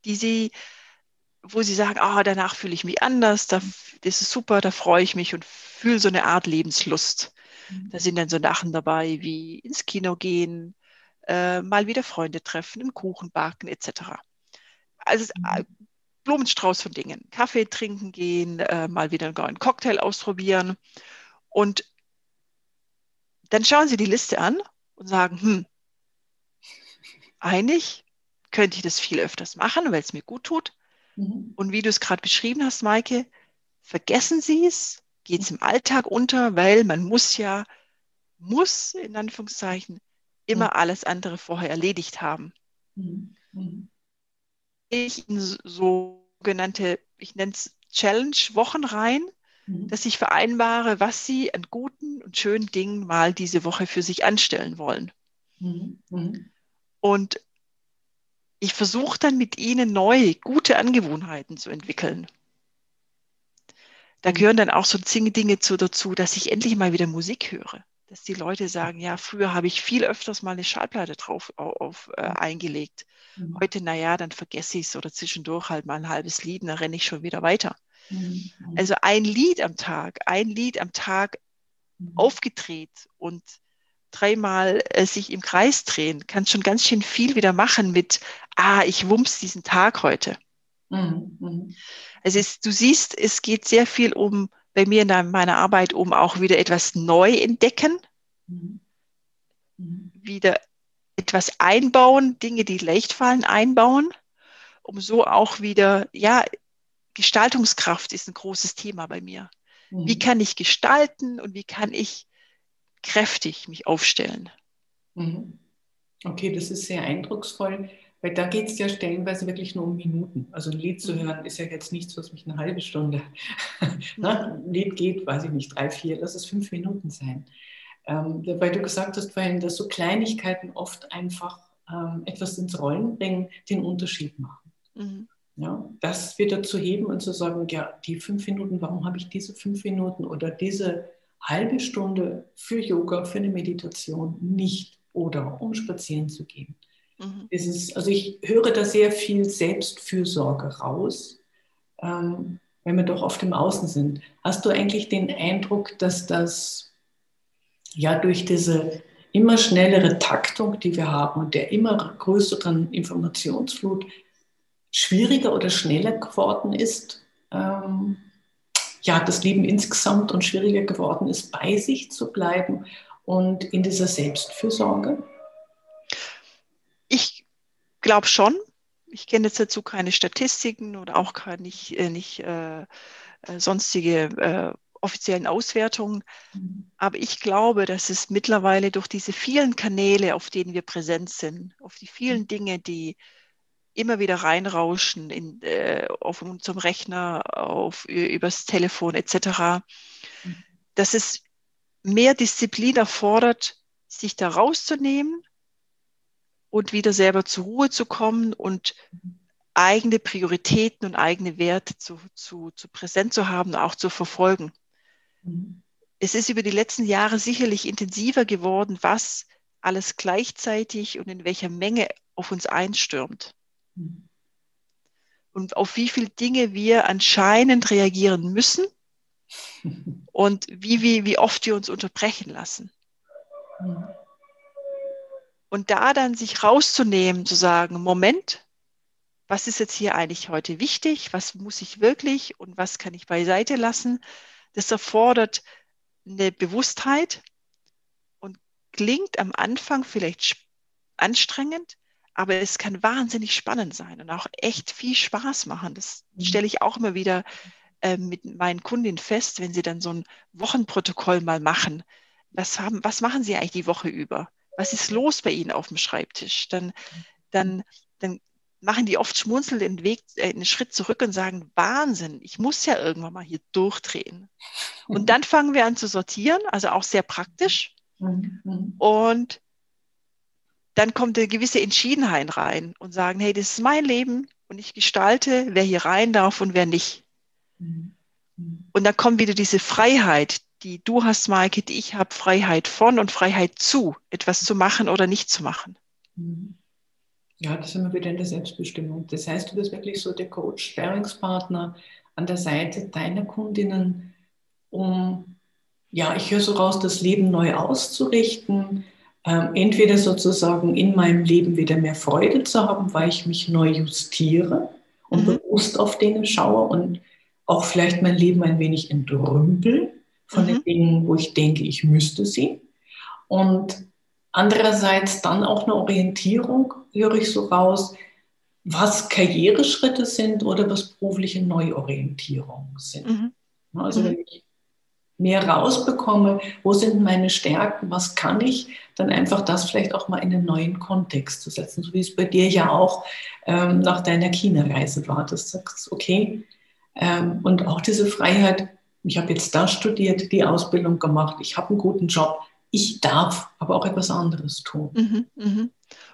Die sie, wo sie sagen, oh, danach fühle ich mich anders, da, das ist super, da freue ich mich und fühle so eine Art Lebenslust. Mhm. Da sind dann so Sachen dabei wie ins Kino gehen, äh, mal wieder Freunde treffen, einen Kuchen backen etc. Also mhm. Blumenstrauß von Dingen. Kaffee trinken gehen, äh, mal wieder einen Cocktail ausprobieren. Und dann schauen Sie die Liste an und sagen, hm, eigentlich könnte ich das viel öfters machen, weil es mir gut tut. Mhm. Und wie du es gerade beschrieben hast, Maike, vergessen Sie es, geht es im Alltag unter, weil man muss ja, muss in Anführungszeichen, immer mhm. alles andere vorher erledigt haben. Mhm. mhm. Ich in sogenannte, ich nenne es Challenge-Wochen rein. Dass ich vereinbare, was Sie an guten und schönen Dingen mal diese Woche für sich anstellen wollen. Mhm. mhm. Und ich versuche dann mit ihnen neue, gute Angewohnheiten zu entwickeln. Da mhm. gehören dann auch so Dinge zu, dazu, dass ich endlich mal wieder Musik höre. Dass die Leute sagen, ja, früher habe ich viel öfters mal eine Schallplatte drauf auf, äh, mhm. eingelegt. Mhm. Heute, naja, dann vergesse ich es oder zwischendurch halt mal ein halbes Lied, dann renne ich schon wieder weiter. Mhm. Also ein Lied am Tag, ein Lied am Tag mhm. aufgedreht und dreimal äh, sich im Kreis drehen, kann schon ganz schön viel wieder machen mit, ah, ich wumms diesen Tag heute. Mhm. mhm. Also es, du siehst, es geht sehr viel um, bei mir in meiner Arbeit, um auch wieder etwas neu entdecken, mhm. mhm. wieder etwas einbauen, Dinge, die leicht fallen, einbauen, um so auch wieder, ja, Gestaltungskraft ist ein großes Thema bei mir. Wie mhm. kann ich gestalten und wie kann ich kräftig mich aufstellen. Mhm. Okay, das ist sehr eindrucksvoll, weil da geht es ja stellenweise wirklich nur um Minuten. Also ein Lied zu mhm. hören ist ja jetzt nichts, was mich eine halbe Stunde. ein Lied geht, weiß ich nicht, drei, vier, lass es fünf Minuten sein. Ähm, weil du gesagt hast vorhin, dass so Kleinigkeiten oft einfach ähm, etwas ins Rollen bringen, den Unterschied machen. Mhm. Ja, das wieder zu heben und zu sagen, ja, die fünf Minuten, warum habe ich diese fünf Minuten oder diese halbe Stunde für Yoga, für eine Meditation nicht oder um spazieren zu gehen. Mhm. Ist, also ich höre da sehr viel Selbstfürsorge raus, ähm, wenn wir doch oft im Außen sind. Hast du eigentlich den Eindruck, dass das ja durch diese immer schnellere Taktung, die wir haben und der immer größeren Informationsflut schwieriger oder schneller geworden ist, ähm, ja, das Leben insgesamt und schwieriger geworden ist, bei sich zu bleiben und in dieser Selbstfürsorge? Ich glaube schon. Ich kenne jetzt dazu keine Statistiken oder auch keine, nicht, äh, nicht äh, äh, sonstige äh, offiziellen Auswertungen. Mhm. Aber ich glaube, dass es mittlerweile durch diese vielen Kanäle, auf denen wir präsent sind, auf die vielen mhm. Dinge, die immer wieder reinrauschen in, äh, auf unserem Rechner, auf, übers Telefon etc., mhm. dass es mehr Disziplin erfordert, sich da rauszunehmen und wieder selber zur Ruhe zu kommen und eigene Prioritäten und eigene Werte zu, zu, zu präsent zu haben, auch zu verfolgen. Mhm. Es ist über die letzten Jahre sicherlich intensiver geworden, was alles gleichzeitig und in welcher Menge auf uns einstürmt und auf wie viele Dinge wir anscheinend reagieren müssen und wie, wie, wie oft wir uns unterbrechen lassen. Und da dann sich rauszunehmen, zu sagen, Moment, was ist jetzt hier eigentlich heute wichtig, was muss ich wirklich und was kann ich beiseite lassen. Das erfordert eine Bewusstheit und klingt am Anfang vielleicht anstrengend, aber es kann wahnsinnig spannend sein und auch echt viel Spaß machen. Das mhm. stelle ich auch immer wieder äh, mit meinen Kundinnen fest, wenn sie dann so ein Wochenprotokoll mal machen. Was, haben, was machen sie eigentlich die Woche über? Was ist los bei ihnen auf dem Schreibtisch? Dann, dann, dann machen die oft schmunzelnd den Weg, äh, einen Schritt zurück und sagen, Wahnsinn, ich muss ja irgendwann mal hier durchdrehen. Und dann fangen wir an zu sortieren, also auch sehr praktisch. Mhm. Und dann kommt eine gewisse Entschiedenheit rein und sagen, hey, das ist mein Leben und ich gestalte, wer hier rein darf und wer nicht. Mhm. Und dann kommt wieder diese Freiheit, die du hast, Maike, die ich habe, Freiheit von und Freiheit zu, etwas zu machen oder nicht zu machen. Mhm. Ja, das sind wir wieder in der Selbstbestimmung. Das heißt, du bist wirklich so der Coach, Sparringspartner an der Seite deiner Kundinnen, um, ja, ich höre so raus, das Leben neu auszurichten, ähm, entweder sozusagen in meinem Leben wieder mehr Freude zu haben, weil ich mich neu justiere und mhm. bewusst auf Dinge schaue und auch vielleicht mein Leben ein wenig entrümpel von mhm. den Dingen, wo ich denke, ich müsste sie. Und Andererseits dann auch eine Orientierung, höre ich so raus, was Karriereschritte sind oder was berufliche Neuorientierungen sind. Mhm. Also wenn ich mehr rausbekomme, wo sind meine Stärken, was kann ich, dann einfach das vielleicht auch mal in einen neuen Kontext zu setzen, so wie es bei dir ja auch ähm, nach deiner China-Reise war. Du sagst, okay, ähm, und auch diese Freiheit, ich habe jetzt da studiert, die Ausbildung gemacht, ich habe einen guten Job, ich darf aber auch etwas anderes tun. Mhm, mhm.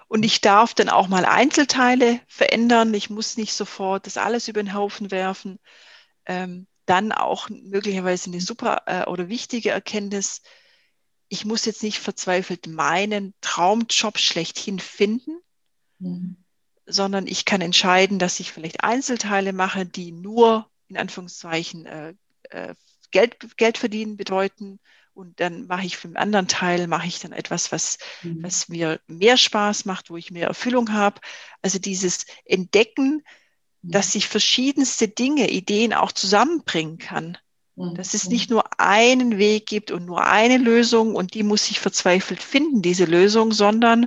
Und ich darf dann auch mal Einzelteile verändern. Ich muss nicht sofort das alles über den Haufen werfen. Ähm, dann auch möglicherweise eine super äh, oder wichtige Erkenntnis. Ich muss jetzt nicht verzweifelt meinen Traumjob schlechthin finden, mhm. sondern ich kann entscheiden, dass ich vielleicht Einzelteile mache, die nur in Anführungszeichen äh, äh, Geld, Geld verdienen bedeuten und dann mache ich für den anderen Teil, mache ich dann etwas, was, mhm. was mir mehr Spaß macht, wo ich mehr Erfüllung habe. Also dieses Entdecken. Dass ich verschiedenste Dinge, Ideen auch zusammenbringen kann. Dass es nicht nur einen Weg gibt und nur eine Lösung und die muss ich verzweifelt finden, diese Lösung, sondern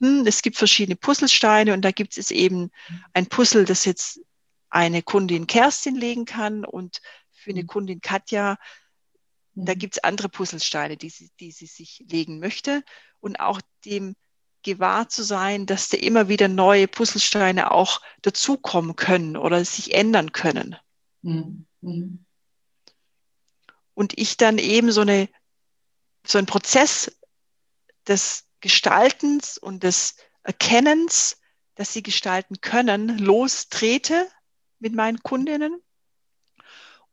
hm, es gibt verschiedene Puzzlesteine und da gibt es eben ein Puzzle, das jetzt eine Kundin Kerstin legen kann und für eine. Kundin Katja da mhm. gibt es andere Puzzlesteine, die sie, die sie sich legen möchte. Und auch dem gewahr zu sein, dass da immer wieder neue Puzzlesteine auch dazukommen können oder sich ändern können. Mhm. mhm. Und ich dann eben so, eine, so einen Prozess des Gestaltens und des Erkennens, dass sie gestalten können, lostrete mit meinen Kundinnen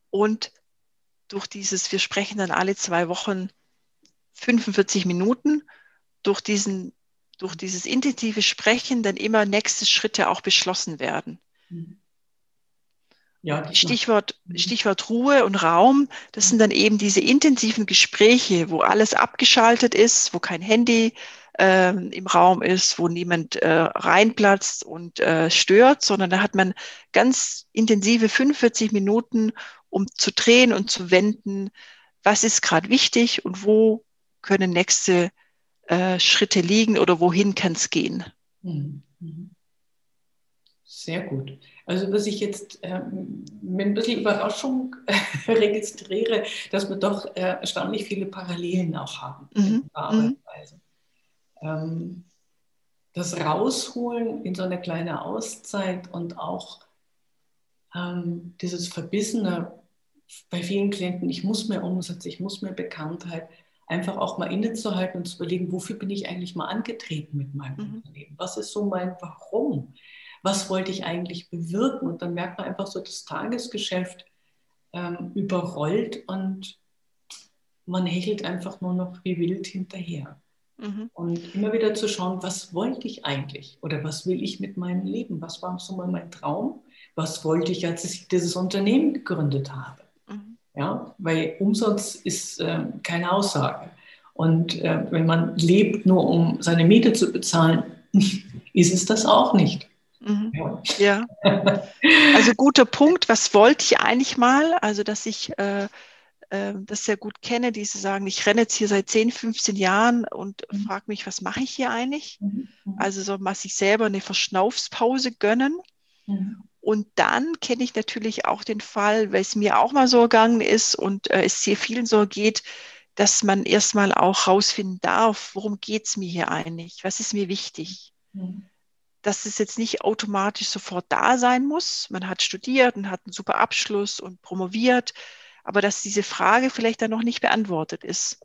und durch dieses, wir sprechen dann alle zwei Wochen 45 Minuten, durch, diesen, durch dieses intensive Sprechen dann immer nächste Schritte auch beschlossen werden. Ja, Stichwort, mhm. Stichwort Ruhe und Raum, das sind dann eben diese intensiven Gespräche, wo alles abgeschaltet ist, wo kein Handy äh, im Raum ist, wo niemand äh, reinplatzt und äh, stört, sondern da hat man ganz intensive 45 Minuten, um zu drehen und zu wenden, was ist gerade wichtig und wo können nächste äh, Schritte liegen oder wohin kann es gehen. Mhm. Mhm. Sehr gut. Also was ich jetzt ähm, mit ein bisschen Überraschung registriere, dass wir doch äh, erstaunlich viele Parallelen auch haben mhm. in der Arbeitsweise. Ähm, das Rausholen in so eine kleine Auszeit und auch ähm, dieses Verbissene bei vielen Klienten, ich muss mehr Umsatz, ich muss mehr Bekanntheit, einfach auch mal innezuhalten und zu überlegen, wofür bin ich eigentlich mal angetreten mit meinem mhm. Unternehmen? Was ist so mein Warum? Was wollte ich eigentlich bewirken? Und dann merkt man einfach so, das Tagesgeschäft ähm, überrollt und man hechelt einfach nur noch wie wild hinterher. Mhm. Und immer wieder zu schauen, was wollte ich eigentlich oder was will ich mit meinem Leben? Was war so mal mein Traum? Was wollte ich, als ich dieses Unternehmen gegründet habe? Ja? Weil Umsatz ist äh, keine Aussage. Und äh, wenn man lebt, nur um seine Miete zu bezahlen, ist es das auch nicht. Mhm. Ja. Also guter Punkt. Was wollte ich eigentlich mal? Also, dass ich äh, äh, das sehr gut kenne, die sagen, ich renne jetzt hier seit 10, 15 Jahren und mhm. frage mich, was mache ich hier eigentlich? Mhm. mhm. Also soll man sich selber eine Verschnaufspause gönnen. Mhm. Und dann kenne ich natürlich auch den Fall, weil es mir auch mal so gegangen ist und äh, es sehr vielen so geht, dass man erstmal auch rausfinden darf, worum geht es mir hier eigentlich? Was ist mir wichtig? Mhm dass es jetzt nicht automatisch sofort da sein muss. Man hat studiert und hat einen super Abschluss und promoviert, aber dass diese Frage vielleicht dann noch nicht beantwortet ist.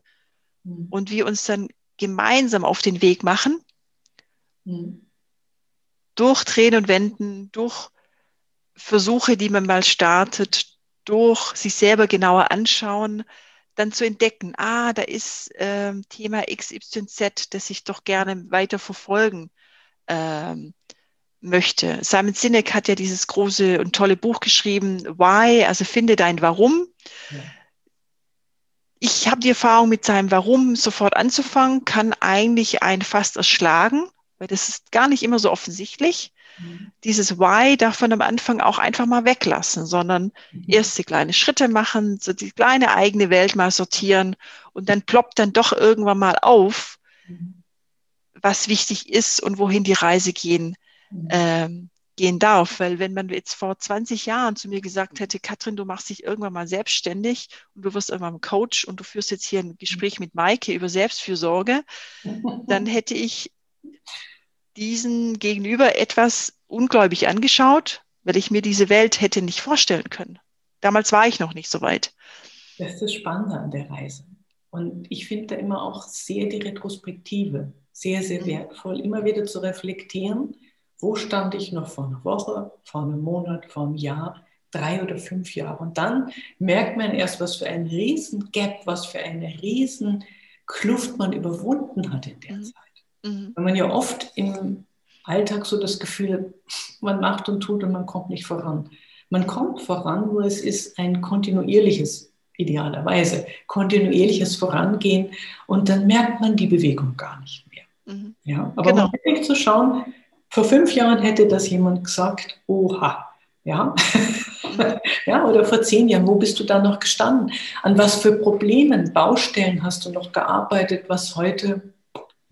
Mhm. Und wir uns dann gemeinsam auf den Weg machen, mhm. durch Tränen und Wenden, durch Versuche, die man mal startet, durch sich selber genauer anschauen, dann zu entdecken, ah, da ist äh, Thema XYZ, das ich doch gerne weiter verfolgen ähm, möchte. Simon Sinek hat ja dieses große und tolle Buch geschrieben, Why, also finde dein Warum. Ja. Ich habe die Erfahrung mit seinem Warum sofort anzufangen, kann eigentlich einen fast erschlagen, weil das ist gar nicht immer so offensichtlich. Mhm. Dieses Why darf man am Anfang auch einfach mal weglassen, sondern mhm. erste kleine Schritte machen, so die kleine eigene Welt mal sortieren und dann ploppt dann doch irgendwann mal auf, mhm was wichtig ist und wohin die Reise gehen, mhm. ähm, gehen darf. Weil wenn man jetzt vor 20 Jahren zu mir gesagt hätte, Katrin, du machst dich irgendwann mal selbstständig und du wirst irgendwann Coach und du führst jetzt hier ein Gespräch mit Maike über Selbstfürsorge, dann hätte ich diesen Gegenüber etwas ungläubig angeschaut, weil ich mir diese Welt hätte nicht vorstellen können. Damals war ich noch nicht so weit. Das ist das Spannende an der Reise. Und ich finde da immer auch sehr die Retrospektive sehr, sehr mhm. wertvoll, immer wieder zu reflektieren, wo stand ich noch vor einer Woche, vor einem Monat, vor einem Jahr, drei oder fünf Jahre. Und dann merkt man erst, was für ein riesen Gap, was für eine riesen Kluft man überwunden hat in der mhm. Zeit. Mhm. Weil man ja oft im Alltag so das Gefühl hat, man macht und tut und man kommt nicht voran. Man kommt voran, nur es ist ein kontinuierliches, idealerweise, kontinuierliches Vorangehen und dann merkt man die Bewegung gar nicht mehr. Mhm. Ja, aber genau. um wirklich zu schauen, vor fünf Jahren hätte das jemand gesagt, oha, ja. Mhm. ja, oder vor zehn Jahren, wo bist du da noch gestanden? An was für Problemen, Baustellen hast du noch gearbeitet, was heute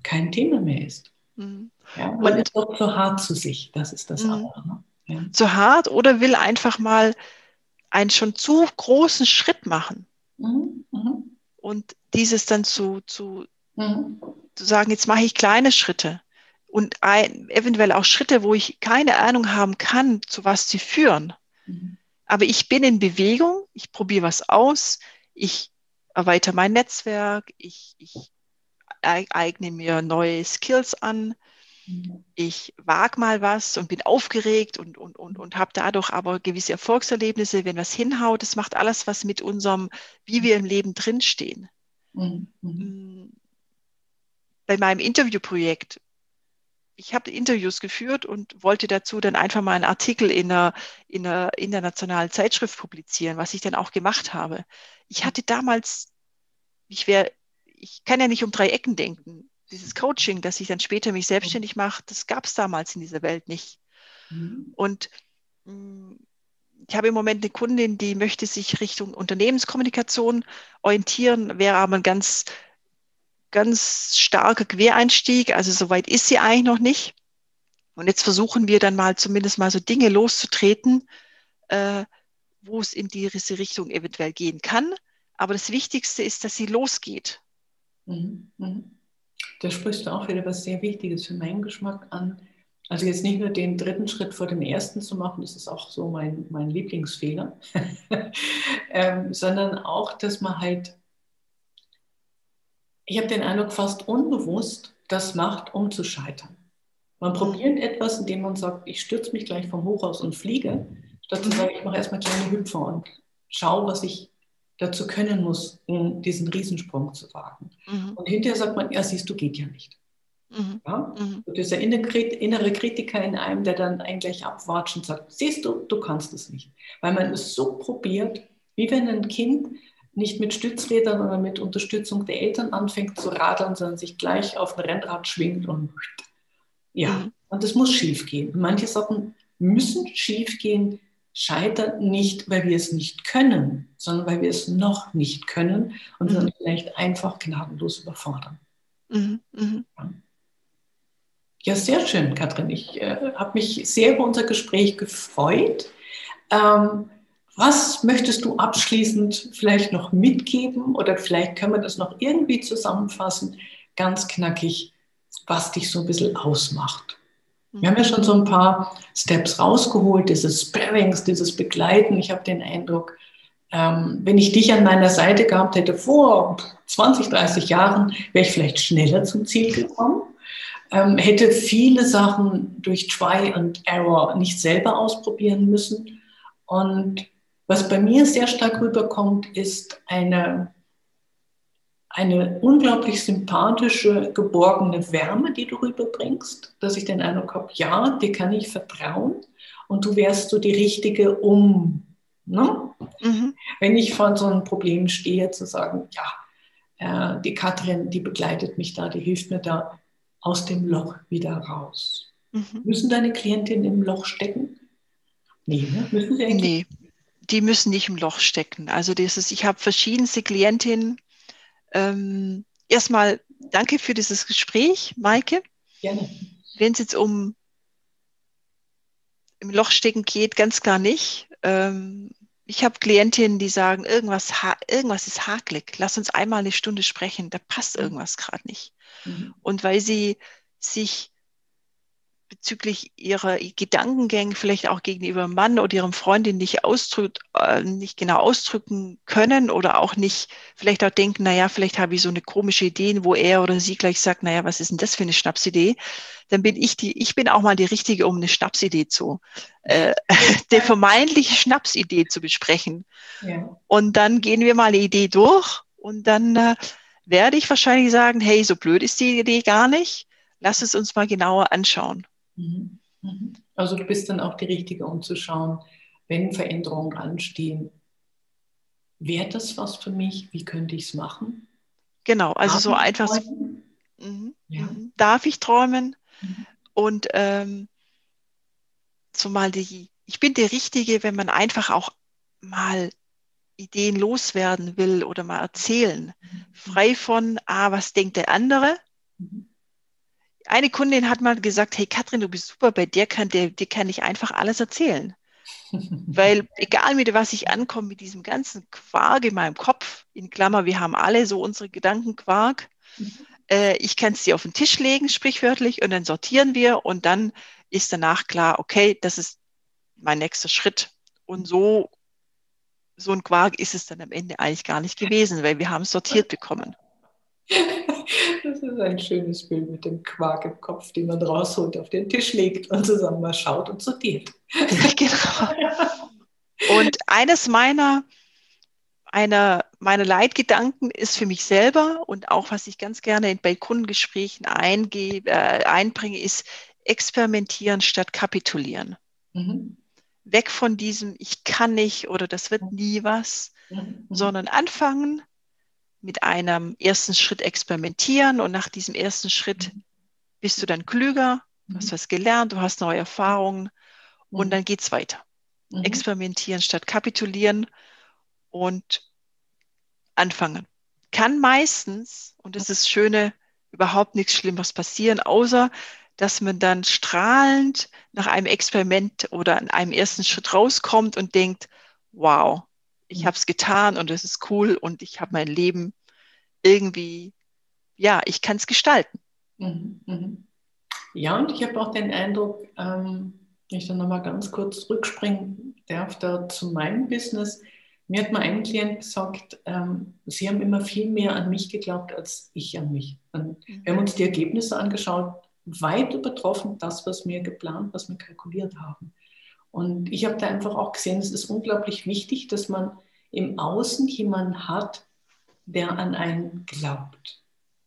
kein Thema mehr ist? Mhm. Ja, man ist doch zu hart zu sich, das ist das mhm. auch. Ne? Ja. Zu hart oder will einfach mal einen schon zu großen Schritt machen. Mhm. Mhm. Und dieses dann zu, zu, mhm zu sagen, jetzt mache ich kleine Schritte und ein, eventuell auch Schritte, wo ich keine Ahnung haben kann, zu was sie führen. Mhm. Aber ich bin in Bewegung, ich probiere was aus, ich erweitere mein Netzwerk, ich, ich eigne mir neue Skills an, mhm. ich wage mal was und bin aufgeregt und, und, und, und habe dadurch aber gewisse Erfolgserlebnisse, wenn was hinhaut. Das macht alles was mit unserem, wie wir im Leben drinstehen. Mhm. mhm. Mm, bei meinem Interviewprojekt. Ich habe Interviews geführt und wollte dazu dann einfach mal einen Artikel in einer, in einer internationalen Zeitschrift publizieren, was ich dann auch gemacht habe. Ich hatte damals, ich wäre, ich kann ja nicht um drei Ecken denken. Dieses Coaching, dass ich dann später mich selbstständig mache, das gab es damals in dieser Welt nicht. Mhm. Und mm, ich habe im Moment eine Kundin, die möchte sich Richtung Unternehmenskommunikation orientieren, wäre aber ein ganz ganz starker Quereinstieg. Also soweit ist sie eigentlich noch nicht. Und jetzt versuchen wir dann mal zumindest mal so Dinge loszutreten, äh, wo es in diese Richtung eventuell gehen kann. Aber das Wichtigste ist, dass sie losgeht. Mhm. Mhm. Da sprichst du auch wieder was sehr Wichtiges für meinen Geschmack an. Also jetzt nicht nur den dritten Schritt vor dem ersten zu machen, das ist auch so mein, mein Lieblingsfehler, ähm, sondern auch, dass man halt ich habe den Eindruck, fast unbewusst das macht, um zu scheitern. Man probiert etwas, indem man sagt, ich stürze mich gleich vom Hochhaus und fliege, statt zu sagen, ich mache erstmal kleine Hüpfer und schaue, was ich dazu können muss, um diesen Riesensprung zu wagen. Mhm. Und hinterher sagt man, ja, siehst du, geht ja nicht. Mhm. Ja? Mhm. Und dieser innere Kritiker in einem, der dann eigentlich abwatscht und sagt, siehst du, du kannst es nicht. Weil man es so probiert, wie wenn ein Kind nicht mit Stützrädern oder mit Unterstützung der Eltern anfängt zu radeln, sondern sich gleich auf ein Rennrad schwingt und ja, mhm. Und es muss schief gehen. Manche Sachen müssen schief gehen, scheitern nicht, weil wir es nicht können, sondern weil wir es noch nicht können und mhm. dann vielleicht einfach gnadenlos überfordern. Mhm. Mhm. Ja, sehr schön, Katrin. Ich äh, habe mich sehr über unser Gespräch gefreut. Ähm, was möchtest du abschließend vielleicht noch mitgeben oder vielleicht können wir das noch irgendwie zusammenfassen, ganz knackig, was dich so ein bisschen ausmacht? Wir haben ja schon so ein paar Steps rausgeholt, dieses Sparings, dieses Begleiten. Ich habe den Eindruck, ähm, wenn ich dich an meiner Seite gehabt hätte vor 20, 30 Jahren, wäre ich vielleicht schneller zum Ziel gekommen, ähm, hätte viele Sachen durch Try and Error nicht selber ausprobieren müssen. Und was bei mir sehr stark rüberkommt, ist eine eine unglaublich sympathische, geborgene Wärme, die du rüberbringst, dass ich den Eindruck habe, ja, dir kann ich vertrauen und du wärst so die Richtige, um, ne? Mhm. wenn ich vor so einem Problem stehe, zu sagen, ja, äh, die Katrin, die begleitet mich da, die hilft mir da aus dem Loch wieder raus. Mhm. Müssen deine Klientinnen im Loch stecken? Nee, ne? müssen sie eigentlich? Nee, die müssen nicht im Loch stecken. Also dieses, ich habe verschiedenste Klientinnen, ähm, erstmal danke für dieses Gespräch, Maike. Gerne. Wenn es jetzt um im Loch stecken geht, ganz klar nicht. Ähm, ich habe Klientinnen, die sagen, irgendwas, irgendwas ist hakelig. Lass uns einmal eine Stunde sprechen. Da passt mhm. irgendwas gerade nicht. Mhm. Und weil sie sich bezüglich ihrer Gedankengänge vielleicht auch gegenüber Mann oder ihrem Freundin nicht ausdrückt, äh, nicht genau ausdrücken können oder auch nicht vielleicht auch denken, naja, vielleicht habe ich so eine komische Idee, wo er oder sie gleich sagt, naja, was ist denn das für eine Schnapsidee? Dann bin ich die, ich bin auch mal die Richtige, um eine Schnapsidee zu, äh, der vermeintliche Schnapsidee zu besprechen. Ja. Und dann gehen wir mal eine Idee durch und dann äh, werde ich wahrscheinlich sagen, hey, so blöd ist die Idee gar nicht. Lass es uns mal genauer anschauen. Mhm. Mhm. Also du bist dann auch die Richtige, um zu schauen, wenn Veränderungen anstehen, wäre das was für mich? Wie könnte ich es machen? Genau, also Darf so einfach. Mhm. Ja. Mhm. Darf ich träumen? Mhm. Und ähm, zumal die, ich bin der Richtige, wenn man einfach auch mal Ideen loswerden will oder mal erzählen. Mhm. Frei von, ah, was denkt der andere? Eine Kundin hat mal gesagt, hey Katrin, du bist super, bei dir kann, der, dir kann ich einfach alles erzählen. Weil egal mit was ich ankomme, mit diesem ganzen Quark in meinem Kopf, in Klammer, wir haben alle so unsere Gedankenquark, äh, ich kann es dir auf den Tisch legen, sprichwörtlich, und dann sortieren wir und dann ist danach klar, okay, das ist mein nächster Schritt. Und so, so ein Quark ist es dann am Ende eigentlich gar nicht gewesen, weil wir haben es sortiert bekommen. Das ist ein schönes Bild mit dem Quark im Kopf, den man rausholt, auf den Tisch legt und zusammen mal schaut und sortiert. Genau. Und eines meiner, einer, meiner Leitgedanken ist für mich selber und auch was ich ganz gerne bei Kundengesprächen eingebe, äh, einbringe, ist experimentieren statt kapitulieren. Mhm. Weg von diesem, ich kann nicht oder das wird nie was, mhm. sondern anfangen, mit einem ersten Schritt experimentieren und nach diesem ersten Schritt mhm. bist du dann klüger, du hast mhm. was gelernt, du hast neue Erfahrungen und mhm. dann geht es weiter. Experimentieren statt kapitulieren und anfangen. Kann meistens, und das ist das Schöne, überhaupt nichts Schlimmes passieren, außer dass man dann strahlend nach einem Experiment oder an einem ersten Schritt rauskommt und denkt, wow, ich habe es getan und es ist cool und ich habe mein Leben irgendwie, ja, ich kann es gestalten. Mhm, mhm. Ja, und ich habe auch den Eindruck, ähm, wenn ich dann nochmal ganz kurz rückspringen darf, da zu meinem Business. Mir hat mal ein Klient gesagt, ähm, Sie haben immer viel mehr an mich geglaubt als ich an mich. Und mhm. wir haben uns die Ergebnisse angeschaut, weit übertroffen das, was wir geplant, was wir kalkuliert haben. Und ich habe da einfach auch gesehen, es ist unglaublich wichtig, dass man im Außen jemanden hat, der an einen glaubt.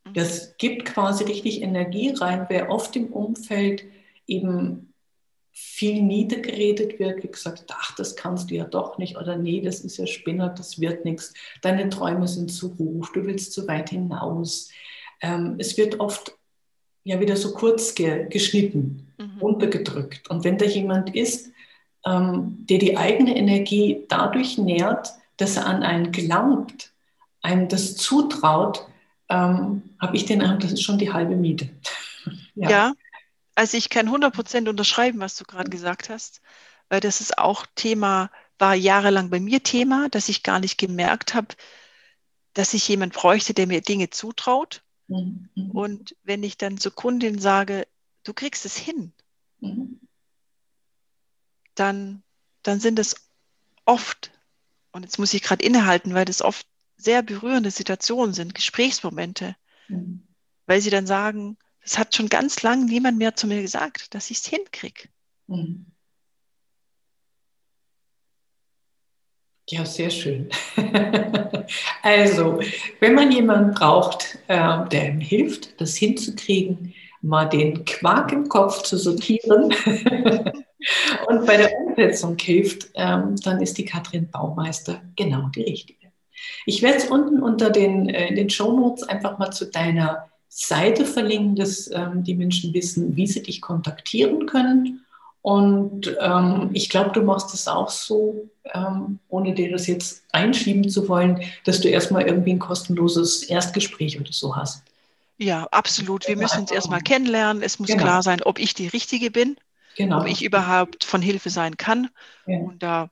Mhm. Das gibt quasi richtig Energie rein, wer oft im Umfeld eben viel niedergeredet wird, wie gesagt, ach, das kannst du ja doch nicht oder nee, das ist ja Spinner, das wird nichts, deine Träume sind zu hoch, du willst zu weit hinaus. Ähm, es wird oft ja wieder so kurz ge geschnitten, mhm. untergedrückt. Und wenn da jemand ist, ähm, der die eigene Energie dadurch nährt, dass er an einen glaubt, einem das zutraut, ähm, habe ich den Eindruck, das ist schon die halbe Miete. ja. ja, also ich kann 100% unterschreiben, was du gerade gesagt hast, weil das ist auch Thema, war jahrelang bei mir Thema, dass ich gar nicht gemerkt habe, dass ich jemand bräuchte, der mir Dinge zutraut. Mhm. Und wenn ich dann zur Kundin sage, du kriegst es hin, mhm. Dann, dann sind es oft, und jetzt muss ich gerade innehalten, weil das oft sehr berührende Situationen sind, Gesprächsmomente, mhm. weil sie dann sagen, es hat schon ganz lang niemand mehr zu mir gesagt, dass ich es hinkriege. Mhm. Ja, sehr schön. also, wenn man jemanden braucht, äh, der ihm hilft, das hinzukriegen, mal den Quark im Kopf zu sortieren und bei der Umsetzung hilft, ähm, dann ist die Katrin Baumeister genau die richtige. Ich werde es unten unter den, äh, in den Shownotes einfach mal zu deiner Seite verlinken, dass ähm, die Menschen wissen, wie sie dich kontaktieren können und ähm, ich glaube, du machst es auch so, ähm, ohne dir das jetzt einschieben zu wollen, dass du erstmal irgendwie ein kostenloses Erstgespräch oder so hast. Ja, absolut. Wir müssen uns erstmal kennenlernen. Es muss genau. klar sein, ob ich die Richtige bin, genau. ob ich überhaupt von Hilfe sein kann. Ja. Und da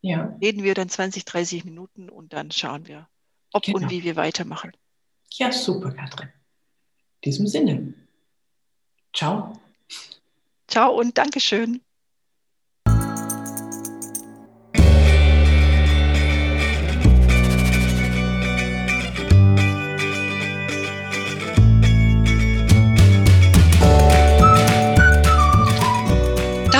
ja. reden wir dann 20, 30 Minuten und dann schauen wir, ob genau. und wie wir weitermachen. Ja, super, Katrin. In diesem Sinne. Ciao. Ciao und Dankeschön.